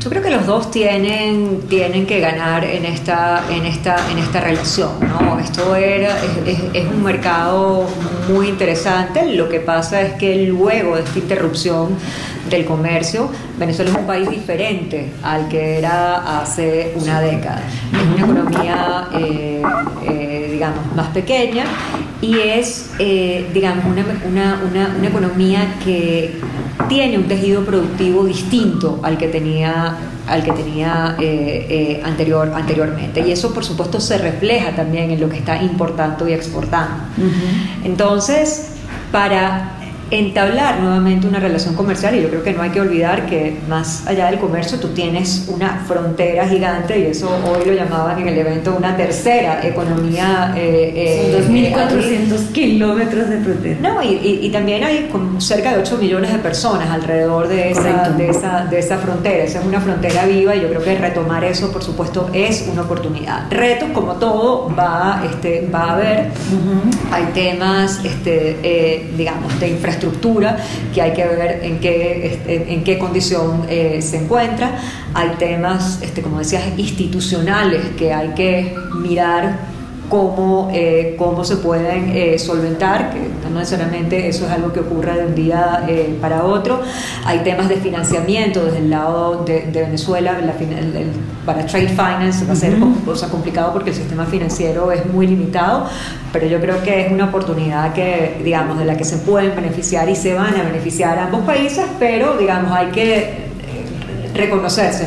Yo creo que los dos tienen, tienen que ganar en esta, en esta, en esta relación. ¿no? Esto era, es, un mercado muy interesante. Lo que pasa es que luego de esta interrupción del comercio, Venezuela es un país diferente al que era hace una década. Es una economía, eh, eh, digamos, más pequeña y es, eh, digamos, una, una, una, una economía que tiene un tejido productivo distinto al que tenía al que tenía eh, eh, anterior, anteriormente. Y eso, por supuesto, se refleja también en lo que está importando y exportando. Entonces, para entablar nuevamente una relación comercial y yo creo que no hay que olvidar que más allá del comercio tú tienes una frontera gigante y eso hoy lo llamaban en el evento una tercera economía. Eh, eh, 2.400 kilómetros de frontera. No, y, y, también hay como cerca de 8 millones de personas alrededor de esa, de esa, de, esa, frontera. Esa es una frontera viva y yo creo que retomar eso, por supuesto, es una oportunidad. Retos, como todo, va, este, va a haber. Hay temas, este, eh, digamos, de infraestructura estructura que hay que ver en qué, este, en qué condición eh, se encuentra. Hay temas, este, como decías, institucionales que hay que mirar cómo, eh, cómo se pueden eh, solventar, que no necesariamente eso es algo que ocurra de un día eh, para otro. Hay temas de financiamiento desde el lado de, Venezuela, para trade finance va a ser cosa complicado porque el sistema financiero es muy limitado, pero yo creo que es una oportunidad que, digamos, de la que se pueden beneficiar y se van a beneficiar ambos países, pero, digamos, hay que reconocerse.